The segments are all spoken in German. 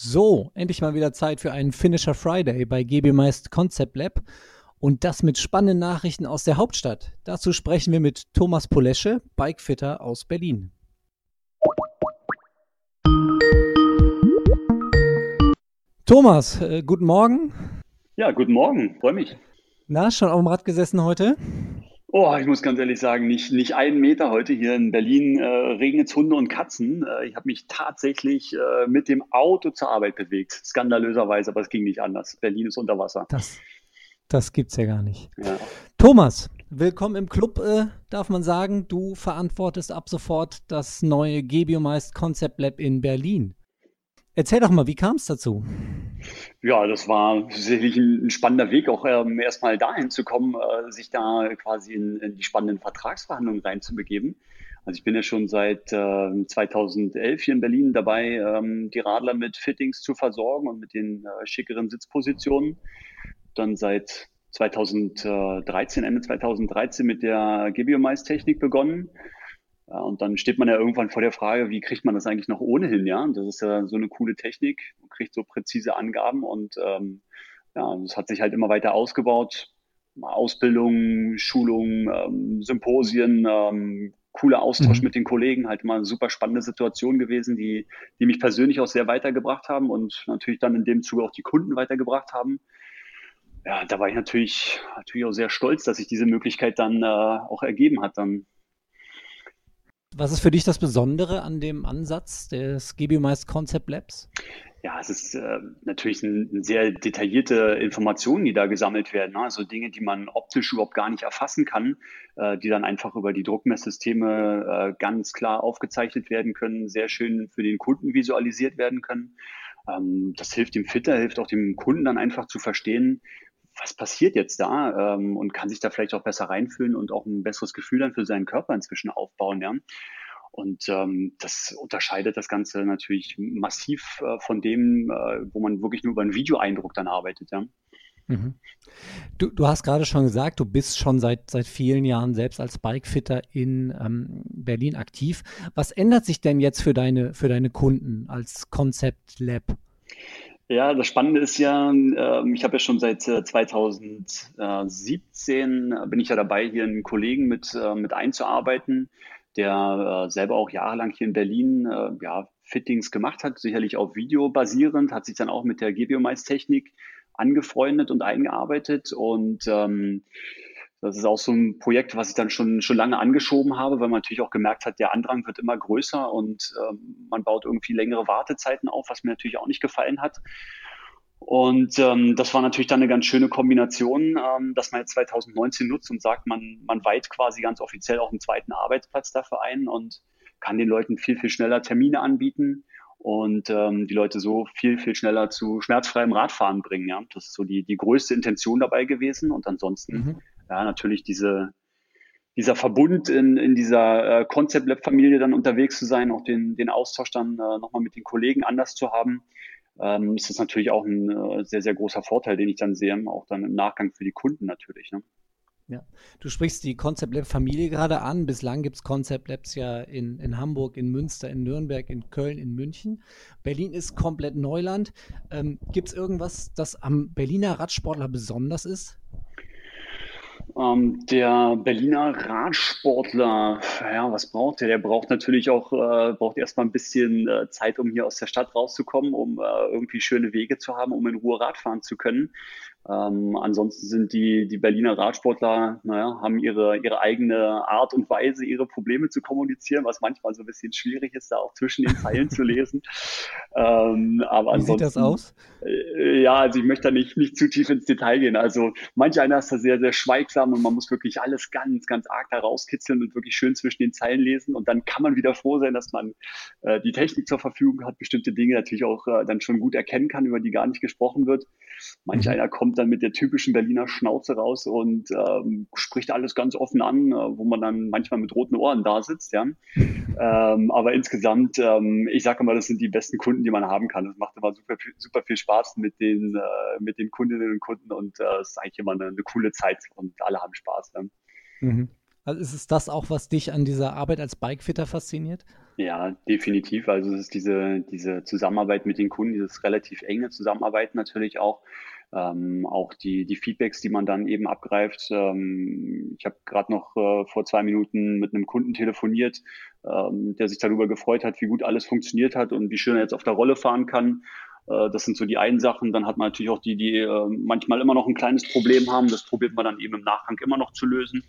So, endlich mal wieder Zeit für einen Finisher Friday bei GB Meist Concept Lab. Und das mit spannenden Nachrichten aus der Hauptstadt. Dazu sprechen wir mit Thomas Polesche, Bikefitter aus Berlin. Thomas, äh, guten Morgen. Ja, guten Morgen, freue mich. Na, schon auf dem Rad gesessen heute? Oh, ich muss ganz ehrlich sagen, nicht, nicht einen Meter heute hier in Berlin äh, regnet es Hunde und Katzen. Äh, ich habe mich tatsächlich äh, mit dem Auto zur Arbeit bewegt. Skandalöserweise, aber es ging nicht anders. Berlin ist unter Wasser. Das, das gibt's ja gar nicht. Ja. Thomas, willkommen im Club, äh, darf man sagen. Du verantwortest ab sofort das neue Gebiomeist Concept Lab in Berlin. Erzähl doch mal, wie kam es dazu? Ja, das war sicherlich ein, spannender Weg, auch ähm, erstmal dahin zu kommen, äh, sich da quasi in, in, die spannenden Vertragsverhandlungen reinzubegeben. Also ich bin ja schon seit äh, 2011 hier in Berlin dabei, ähm, die Radler mit Fittings zu versorgen und mit den äh, schickeren Sitzpositionen. Dann seit 2013, Ende 2013 mit der Gebiomais-Technik begonnen ja, und dann steht man ja irgendwann vor der Frage, wie kriegt man das eigentlich noch ohnehin, ja? Und das ist ja so eine coole Technik, man kriegt so präzise Angaben und ähm, ja, das hat sich halt immer weiter ausgebaut. Ausbildung, Schulung, ähm, Symposien, ähm, cooler Austausch mhm. mit den Kollegen, halt immer eine super spannende Situation gewesen, die, die mich persönlich auch sehr weitergebracht haben und natürlich dann in dem Zuge auch die Kunden weitergebracht haben. Ja, da war ich natürlich, natürlich auch sehr stolz, dass sich diese Möglichkeit dann äh, auch ergeben hat, dann was ist für dich das Besondere an dem Ansatz des GBMICE Concept Labs? Ja, es ist äh, natürlich ein, ein sehr detaillierte Informationen, die da gesammelt werden. Ne? Also Dinge, die man optisch überhaupt gar nicht erfassen kann, äh, die dann einfach über die Druckmesssysteme äh, ganz klar aufgezeichnet werden können, sehr schön für den Kunden visualisiert werden können. Ähm, das hilft dem Fitter, hilft auch dem Kunden dann einfach zu verstehen, was passiert jetzt da ähm, und kann sich da vielleicht auch besser reinfühlen und auch ein besseres Gefühl dann für seinen Körper inzwischen aufbauen. Ja? Und ähm, das unterscheidet das Ganze natürlich massiv äh, von dem, äh, wo man wirklich nur über einen Videoeindruck dann arbeitet. Ja? Mhm. Du, du hast gerade schon gesagt, du bist schon seit, seit vielen Jahren selbst als Bikefitter in ähm, Berlin aktiv. Was ändert sich denn jetzt für deine, für deine Kunden als Concept Lab? Ja, das Spannende ist ja, äh, ich habe ja schon seit äh, 2017 äh, bin ich ja dabei, hier einen Kollegen mit, äh, mit einzuarbeiten, der äh, selber auch jahrelang hier in Berlin äh, ja, Fittings gemacht hat, sicherlich auf Video basierend, hat sich dann auch mit der Gebiomais-Technik angefreundet und eingearbeitet und ähm, das ist auch so ein Projekt, was ich dann schon, schon lange angeschoben habe, weil man natürlich auch gemerkt hat, der Andrang wird immer größer und ähm, man baut irgendwie längere Wartezeiten auf, was mir natürlich auch nicht gefallen hat. Und ähm, das war natürlich dann eine ganz schöne Kombination, ähm, dass man jetzt 2019 nutzt und sagt, man, man weiht quasi ganz offiziell auch einen zweiten Arbeitsplatz dafür ein und kann den Leuten viel, viel schneller Termine anbieten und ähm, die Leute so viel, viel schneller zu schmerzfreiem Radfahren bringen. Ja? Das ist so die, die größte Intention dabei gewesen. Und ansonsten mhm ja, natürlich diese, dieser Verbund in, in dieser äh, Concept Lab Familie dann unterwegs zu sein, auch den, den Austausch dann äh, nochmal mit den Kollegen anders zu haben, ähm, ist das natürlich auch ein äh, sehr, sehr großer Vorteil, den ich dann sehe, auch dann im Nachgang für die Kunden natürlich. Ne? Ja, du sprichst die Concept Lab Familie gerade an. Bislang gibt es Concept Labs ja in, in Hamburg, in Münster, in Nürnberg, in Köln, in München. Berlin ist komplett Neuland. Ähm, gibt es irgendwas, das am Berliner Radsportler besonders ist? Ähm, der Berliner Radsportler, ja, was braucht der? Der braucht natürlich auch, äh, braucht erstmal ein bisschen äh, Zeit, um hier aus der Stadt rauszukommen, um äh, irgendwie schöne Wege zu haben, um in Ruhe Radfahren zu können. Ähm, ansonsten sind die, die Berliner Radsportler, naja, haben ihre, ihre eigene Art und Weise, ihre Probleme zu kommunizieren, was manchmal so ein bisschen schwierig ist, da auch zwischen den Zeilen zu lesen. Ähm, aber Wie sieht das aus? Äh, ja, also ich möchte da nicht, nicht zu tief ins Detail gehen. Also manch einer ist da sehr, sehr schweigsam und man muss wirklich alles ganz, ganz arg da rauskitzeln und wirklich schön zwischen den Zeilen lesen. Und dann kann man wieder froh sein, dass man äh, die Technik zur Verfügung hat, bestimmte Dinge natürlich auch äh, dann schon gut erkennen kann, über die gar nicht gesprochen wird. Manch mhm. einer kommt dann mit der typischen Berliner Schnauze raus und ähm, spricht alles ganz offen an, äh, wo man dann manchmal mit roten Ohren da sitzt, ja. ähm, aber insgesamt, ähm, ich sage immer, das sind die besten Kunden, die man haben kann. Es macht immer super, super viel Spaß mit den, äh, mit den Kundinnen und Kunden und äh, es ist eigentlich immer eine, eine coole Zeit und alle haben Spaß. Ja. Mhm. Also ist es das auch, was dich an dieser Arbeit als Bikefitter fasziniert? Ja, definitiv. Also es ist diese, diese Zusammenarbeit mit den Kunden, dieses relativ enge Zusammenarbeiten natürlich auch. Ähm, auch die, die Feedbacks, die man dann eben abgreift. Ähm, ich habe gerade noch äh, vor zwei Minuten mit einem Kunden telefoniert, ähm, der sich darüber gefreut hat, wie gut alles funktioniert hat und wie schön er jetzt auf der Rolle fahren kann. Äh, das sind so die einen Sachen. Dann hat man natürlich auch die, die äh, manchmal immer noch ein kleines Problem haben. Das probiert man dann eben im Nachgang immer noch zu lösen.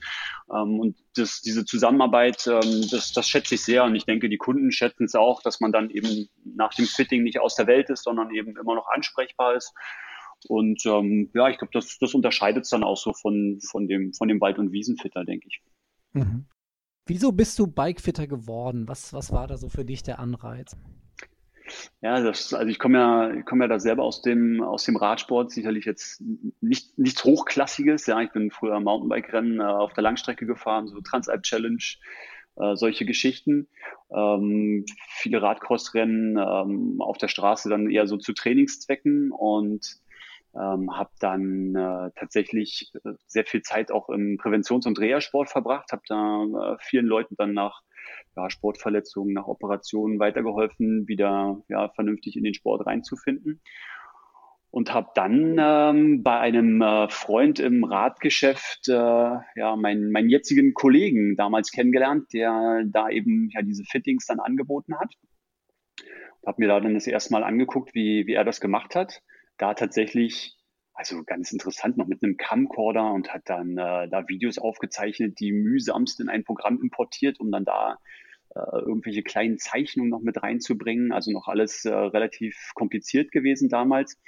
Ähm, und das, diese Zusammenarbeit, ähm, das, das schätze ich sehr. Und ich denke, die Kunden schätzen es auch, dass man dann eben nach dem Fitting nicht aus der Welt ist, sondern eben immer noch ansprechbar ist. Und ähm, ja, ich glaube, das, das unterscheidet es dann auch so von, von, dem, von dem Wald- und Wiesenfitter, denke ich. Mhm. Wieso bist du Bikefitter geworden? Was, was war da so für dich der Anreiz? Ja, das, also ich komme ja, ich komme ja da selber aus dem, aus dem Radsport, sicherlich jetzt nicht, nichts Hochklassiges. Ja, ich bin früher Mountainbike-Rennen äh, auf der Langstrecke gefahren, so Transalp Challenge, äh, solche Geschichten. Ähm, viele Radcross-Rennen ähm, auf der Straße dann eher so zu Trainingszwecken und ähm, habe dann äh, tatsächlich äh, sehr viel Zeit auch im Präventions- und Reha-Sport verbracht, habe da äh, vielen Leuten dann nach ja, Sportverletzungen, nach Operationen weitergeholfen, wieder ja, vernünftig in den Sport reinzufinden. Und habe dann ähm, bei einem äh, Freund im Radgeschäft äh, ja, meinen, meinen jetzigen Kollegen damals kennengelernt, der da eben ja diese Fittings dann angeboten hat. Habe mir da dann das erste Mal angeguckt, wie, wie er das gemacht hat. Da tatsächlich also ganz interessant, noch mit einem Camcorder und hat dann äh, da Videos aufgezeichnet, die mühsamst in ein Programm importiert, um dann da äh, irgendwelche kleinen Zeichnungen noch mit reinzubringen. Also noch alles äh, relativ kompliziert gewesen damals.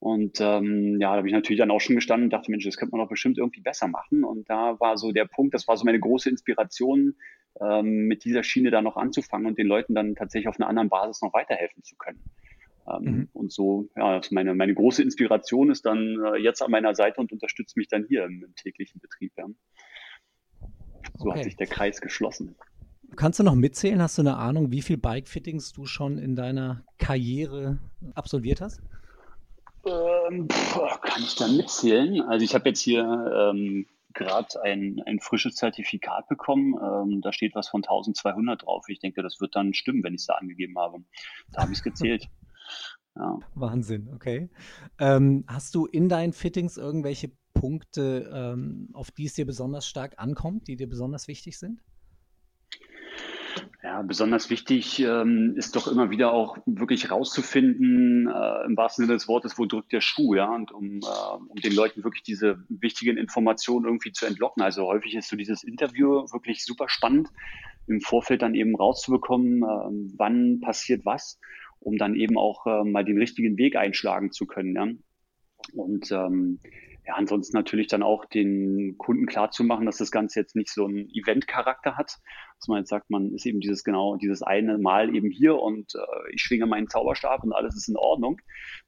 Und ähm, ja, da habe ich natürlich dann auch schon gestanden und dachte, Mensch, das könnte man doch bestimmt irgendwie besser machen. Und da war so der Punkt, das war so meine große Inspiration, ähm, mit dieser Schiene da noch anzufangen und den Leuten dann tatsächlich auf einer anderen Basis noch weiterhelfen zu können. Ähm, mhm. Und so, ja, meine, meine große Inspiration ist dann äh, jetzt an meiner Seite und unterstützt mich dann hier im, im täglichen Betrieb. Ja. So okay. hat sich der Kreis geschlossen. Kannst du noch mitzählen? Hast du eine Ahnung, wie viel Bike-Fittings du schon in deiner Karriere absolviert hast? Ähm, pff, kann ich da mitzählen? Also ich habe jetzt hier ähm, gerade ein, ein frisches Zertifikat bekommen. Ähm, da steht was von 1200 drauf. Ich denke, das wird dann stimmen, wenn ich es da angegeben habe. Da habe ich es gezählt. Ja. Wahnsinn, okay. Ähm, hast du in deinen Fittings irgendwelche Punkte, ähm, auf die es dir besonders stark ankommt, die dir besonders wichtig sind? Ja, besonders wichtig ähm, ist doch immer wieder auch wirklich rauszufinden, äh, im wahrsten Sinne des Wortes, wo drückt der Schuh, ja, und um, äh, um den Leuten wirklich diese wichtigen Informationen irgendwie zu entlocken. Also häufig ist so dieses Interview wirklich super spannend, im Vorfeld dann eben rauszubekommen, äh, wann passiert was um dann eben auch äh, mal den richtigen Weg einschlagen zu können. Ja? Und ähm, ja, ansonsten natürlich dann auch den Kunden klar zu machen, dass das Ganze jetzt nicht so einen Event-Charakter hat, dass man jetzt sagt, man ist eben dieses genau, dieses eine Mal eben hier und äh, ich schwinge meinen Zauberstab und alles ist in Ordnung,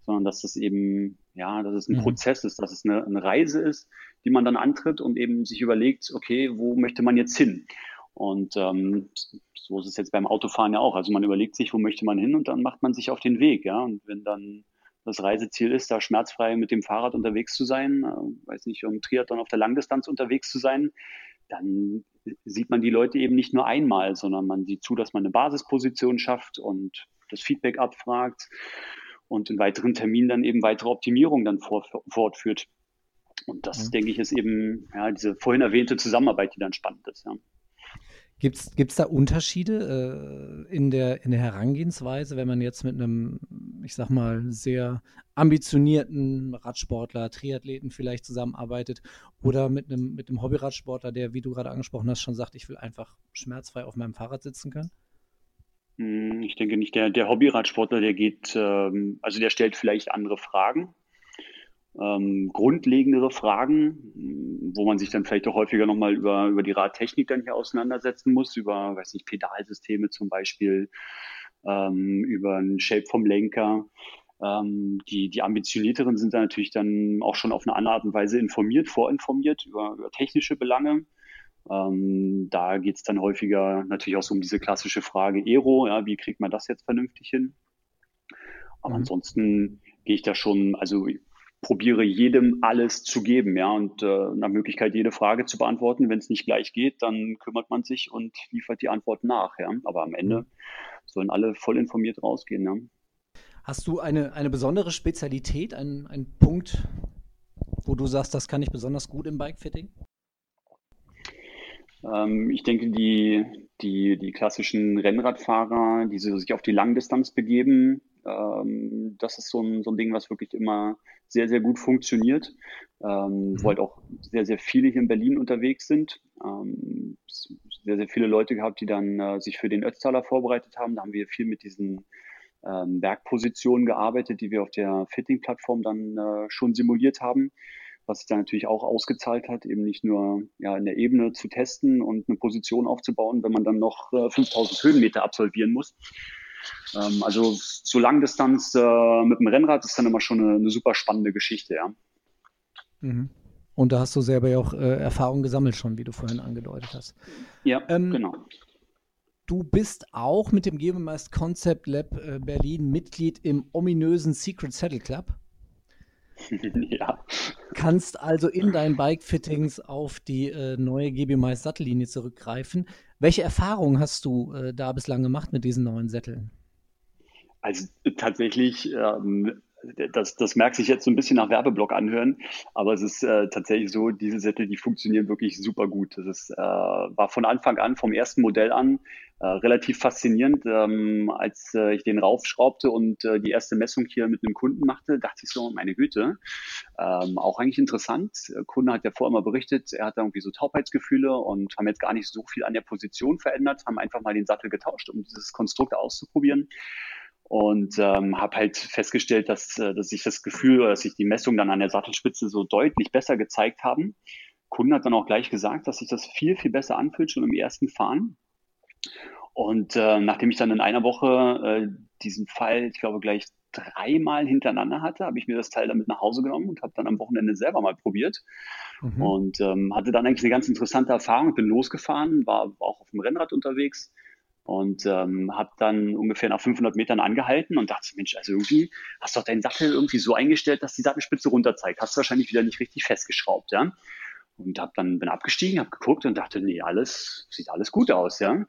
sondern dass das eben, ja, dass es ein mhm. Prozess ist, dass es eine, eine Reise ist, die man dann antritt und eben sich überlegt, okay, wo möchte man jetzt hin? Und ähm, so ist es jetzt beim Autofahren ja auch. Also man überlegt sich, wo möchte man hin und dann macht man sich auf den Weg, ja. Und wenn dann das Reiseziel ist, da schmerzfrei mit dem Fahrrad unterwegs zu sein, äh, weiß nicht, um Triathlon auf der Langdistanz unterwegs zu sein, dann sieht man die Leute eben nicht nur einmal, sondern man sieht zu, dass man eine Basisposition schafft und das Feedback abfragt und in weiteren Terminen dann eben weitere Optimierungen dann fortführt. Und das, mhm. denke ich, ist eben ja, diese vorhin erwähnte Zusammenarbeit, die dann spannend ist. Ja. Gibt es da Unterschiede äh, in, der, in der Herangehensweise, wenn man jetzt mit einem, ich sag mal, sehr ambitionierten Radsportler, Triathleten vielleicht zusammenarbeitet oder mit einem, mit einem Hobbyradsportler, der, wie du gerade angesprochen hast, schon sagt, ich will einfach schmerzfrei auf meinem Fahrrad sitzen können? Hm, ich denke nicht. Der, der Hobbyradsportler, der geht, ähm, also der stellt vielleicht andere Fragen ähm, grundlegendere Fragen, wo man sich dann vielleicht auch häufiger nochmal über, über die Radtechnik dann hier auseinandersetzen muss, über, weiß nicht, Pedalsysteme zum Beispiel, ähm, über ein Shape vom Lenker. Ähm, die, die ambitionierteren sind dann natürlich dann auch schon auf eine andere Art und Weise informiert, vorinformiert über, über technische Belange. Ähm, da geht es dann häufiger natürlich auch so um diese klassische Frage Aero, ja, wie kriegt man das jetzt vernünftig hin? Aber mhm. ansonsten gehe ich da schon, also probiere jedem alles zu geben, ja, und äh, nach Möglichkeit jede Frage zu beantworten. Wenn es nicht gleich geht, dann kümmert man sich und liefert die Antwort nach, ja. Aber am Ende sollen alle voll informiert rausgehen, ja. Hast du eine, eine besondere Spezialität, einen, einen Punkt, wo du sagst, das kann ich besonders gut im Bikefitting? Ähm, ich denke, die, die, die klassischen Rennradfahrer, die sich auf die Langdistanz begeben, ähm, das ist so ein, so ein Ding, was wirklich immer sehr, sehr gut funktioniert, ähm, mhm. wo halt auch sehr, sehr viele hier in Berlin unterwegs sind. Ähm, sehr, sehr viele Leute gehabt, die dann äh, sich für den Ötztaler vorbereitet haben. Da haben wir viel mit diesen ähm, Bergpositionen gearbeitet, die wir auf der Fitting-Plattform dann äh, schon simuliert haben was sich dann natürlich auch ausgezahlt hat, eben nicht nur ja, in der Ebene zu testen und eine Position aufzubauen, wenn man dann noch äh, 5000 Höhenmeter absolvieren muss. Ähm, also so Langdistanz äh, mit dem Rennrad ist dann immer schon eine, eine super spannende Geschichte, ja. Mhm. Und da hast du selber ja auch äh, Erfahrung gesammelt schon, wie du vorhin angedeutet hast. Ja, ähm, genau. Du bist auch mit dem Gebemeist Concept Lab äh, Berlin Mitglied im ominösen Secret Saddle Club. ja. Kannst also in deinen Bike-Fittings auf die äh, neue GB Mais Sattellinie zurückgreifen. Welche Erfahrungen hast du äh, da bislang gemacht mit diesen neuen Sätteln? Also tatsächlich ähm, das, das merkt sich jetzt so ein bisschen nach Werbeblock anhören, aber es ist äh, tatsächlich so, diese Sättel, die funktionieren wirklich super gut. Das ist, äh, war von Anfang an, vom ersten Modell an, äh, relativ faszinierend. Ähm, als äh, ich den raufschraubte und äh, die erste Messung hier mit einem Kunden machte, dachte ich so, meine Güte, ähm, auch eigentlich interessant. Der Kunde hat ja vorher mal berichtet, er hat irgendwie so Taubheitsgefühle und haben jetzt gar nicht so viel an der Position verändert, haben einfach mal den Sattel getauscht, um dieses Konstrukt auszuprobieren und ähm, habe halt festgestellt, dass, äh, dass sich das Gefühl oder dass sich die Messungen dann an der Sattelspitze so deutlich besser gezeigt haben. Kunde hat dann auch gleich gesagt, dass sich das viel, viel besser anfühlt, schon im ersten Fahren. Und äh, nachdem ich dann in einer Woche äh, diesen Fall, ich glaube, gleich dreimal hintereinander hatte, habe ich mir das Teil damit nach Hause genommen und habe dann am Wochenende selber mal probiert. Mhm. Und ähm, hatte dann eigentlich eine ganz interessante Erfahrung. Bin losgefahren, war auch auf dem Rennrad unterwegs und ähm, habe dann ungefähr nach 500 Metern angehalten und dachte, Mensch, also irgendwie hast du doch deinen Sattel irgendwie so eingestellt, dass die Sattelspitze runter zeigt. Hast du wahrscheinlich wieder nicht richtig festgeschraubt, ja? Und hab dann bin abgestiegen, habe geguckt und dachte, nee, alles sieht alles gut aus, ja?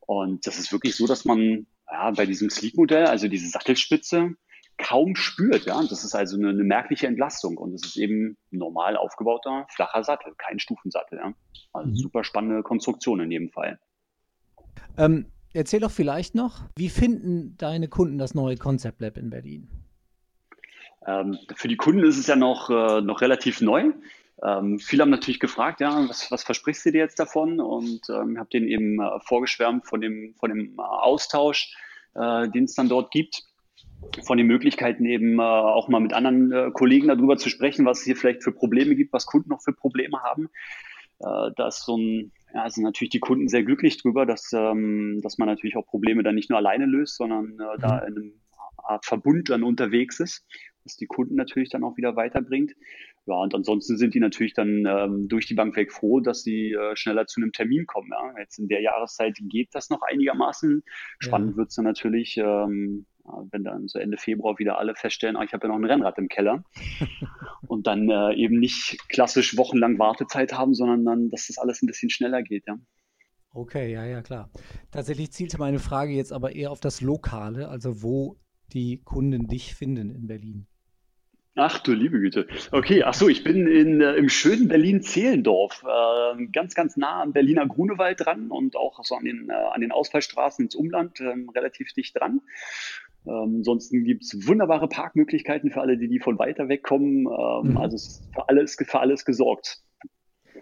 Und das ist wirklich so, dass man ja, bei diesem Sleep-Modell, also diese Sattelspitze, kaum spürt, ja. Das ist also eine, eine merkliche Entlastung und es ist eben normal aufgebauter flacher Sattel, kein Stufensattel, ja. Also mhm. super spannende Konstruktion in jedem Fall. Ähm, Erzähl doch vielleicht noch, wie finden deine Kunden das neue Concept Lab in Berlin? Ähm, für die Kunden ist es ja noch, äh, noch relativ neu. Ähm, viele haben natürlich gefragt, ja, was, was versprichst du dir jetzt davon? Und ähm, habe denen eben äh, vorgeschwärmt von dem, von dem äh, Austausch, äh, den es dann dort gibt, von den Möglichkeiten eben äh, auch mal mit anderen äh, Kollegen darüber zu sprechen, was es hier vielleicht für Probleme gibt, was Kunden noch für Probleme haben. Äh, da ist so ein ja, sind natürlich die Kunden sehr glücklich drüber, dass, ähm, dass man natürlich auch Probleme dann nicht nur alleine löst, sondern äh, da mhm. in einem Art Verbund dann unterwegs ist, was die Kunden natürlich dann auch wieder weiterbringt. Ja, und ansonsten sind die natürlich dann ähm, durch die Bank weg froh, dass sie äh, schneller zu einem Termin kommen. Ja. Jetzt in der Jahreszeit geht das noch einigermaßen. Spannend ja. wird's dann natürlich, ähm, wenn dann so Ende Februar wieder alle feststellen, ah, ich habe ja noch ein Rennrad im Keller und dann äh, eben nicht klassisch wochenlang Wartezeit haben, sondern dann, dass das alles ein bisschen schneller geht, ja. Okay, ja, ja, klar. Tatsächlich zielte meine Frage jetzt aber eher auf das Lokale, also wo die Kunden dich finden in Berlin. Ach du liebe Güte. Okay, ach so, ich bin in, äh, im schönen Berlin-Zehlendorf, äh, ganz, ganz nah am Berliner Grunewald dran und auch so an den, äh, an den Ausfallstraßen ins Umland äh, relativ dicht dran. Ähm, ansonsten gibt's wunderbare Parkmöglichkeiten für alle, die, die von weiter weg kommen. Ähm, mhm. Also es ist für alles, für alles gesorgt.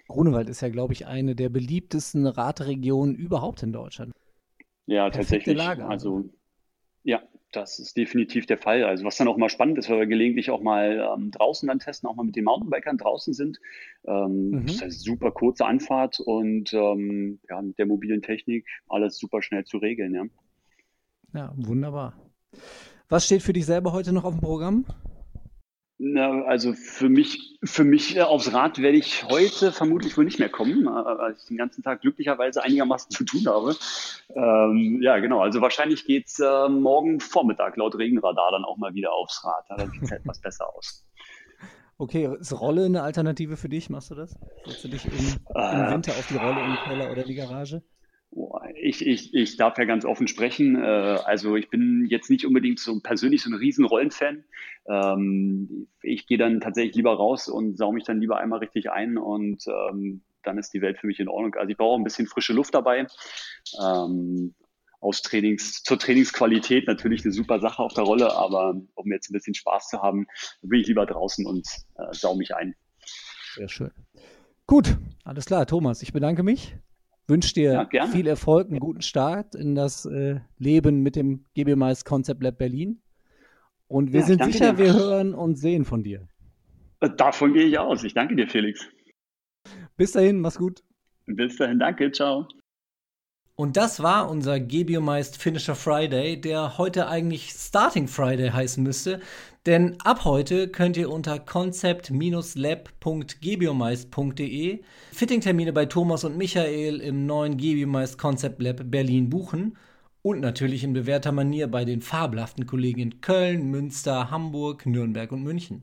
Grunewald ist ja, glaube ich, eine der beliebtesten Radregionen überhaupt in Deutschland. Ja, Perfekte tatsächlich. Lage. Also, ja, das ist definitiv der Fall. Also was dann auch mal spannend ist, weil wir gelegentlich auch mal ähm, draußen dann testen, auch mal mit den Mountainbikern draußen sind. Ähm, mhm. Das ist eine super kurze Anfahrt und ähm, ja, mit der mobilen Technik alles super schnell zu regeln. Ja, ja wunderbar. Was steht für dich selber heute noch auf dem Programm? Na, also für mich, für mich äh, aufs Rad werde ich heute vermutlich wohl nicht mehr kommen, äh, weil ich den ganzen Tag glücklicherweise einigermaßen zu tun habe. Ähm, ja, genau. Also wahrscheinlich geht's äh, morgen Vormittag laut Regenradar dann auch mal wieder aufs Rad. Da sieht es etwas besser aus. Okay, ist Rolle eine Alternative für dich? Machst du das? Setzt du dich im, im Winter auf die Rolle im Keller oder die Garage? Ich, ich, ich darf ja ganz offen sprechen. Äh, also ich bin jetzt nicht unbedingt so persönlich so ein riesen Rollenfan. Ähm, ich gehe dann tatsächlich lieber raus und saue mich dann lieber einmal richtig ein und ähm, dann ist die Welt für mich in Ordnung. Also ich brauche ein bisschen frische Luft dabei. Ähm, aus Trainings, zur Trainingsqualität natürlich eine super Sache auf der Rolle, aber um jetzt ein bisschen Spaß zu haben, bin ich lieber draußen und äh, sau mich ein. Sehr schön. Gut, alles klar, Thomas, ich bedanke mich. Wünsche dir ja, viel Erfolg, einen guten Start in das äh, Leben mit dem GB Mais Concept Lab Berlin. Und wir ja, sind sicher, dir. wir hören und sehen von dir. Äh, davon gehe ich aus. Ich danke dir, Felix. Bis dahin, mach's gut. Bis dahin, danke, ciao. Und das war unser Gebiomized Finisher Friday, der heute eigentlich Starting Friday heißen müsste. Denn ab heute könnt ihr unter concept-lab.gebiomized.de Fittingtermine bei Thomas und Michael im neuen Gebiomized Concept Lab Berlin buchen. Und natürlich in bewährter Manier bei den fabelhaften Kollegen in Köln, Münster, Hamburg, Nürnberg und München.